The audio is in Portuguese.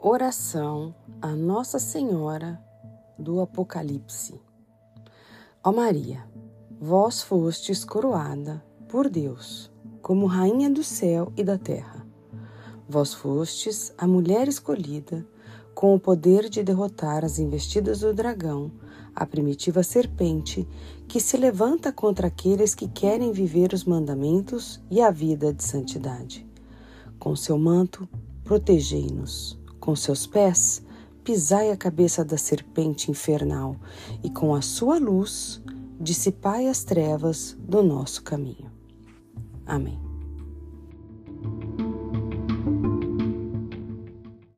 Oração a Nossa Senhora do Apocalipse. Ó Maria, vós fostes coroada por Deus como Rainha do céu e da terra. Vós fostes a mulher escolhida com o poder de derrotar as investidas do dragão, a primitiva serpente que se levanta contra aqueles que querem viver os mandamentos e a vida de santidade. Com seu manto, protegei-nos com seus pés, pisai a cabeça da serpente infernal e com a sua luz dissipai as trevas do nosso caminho. Amém.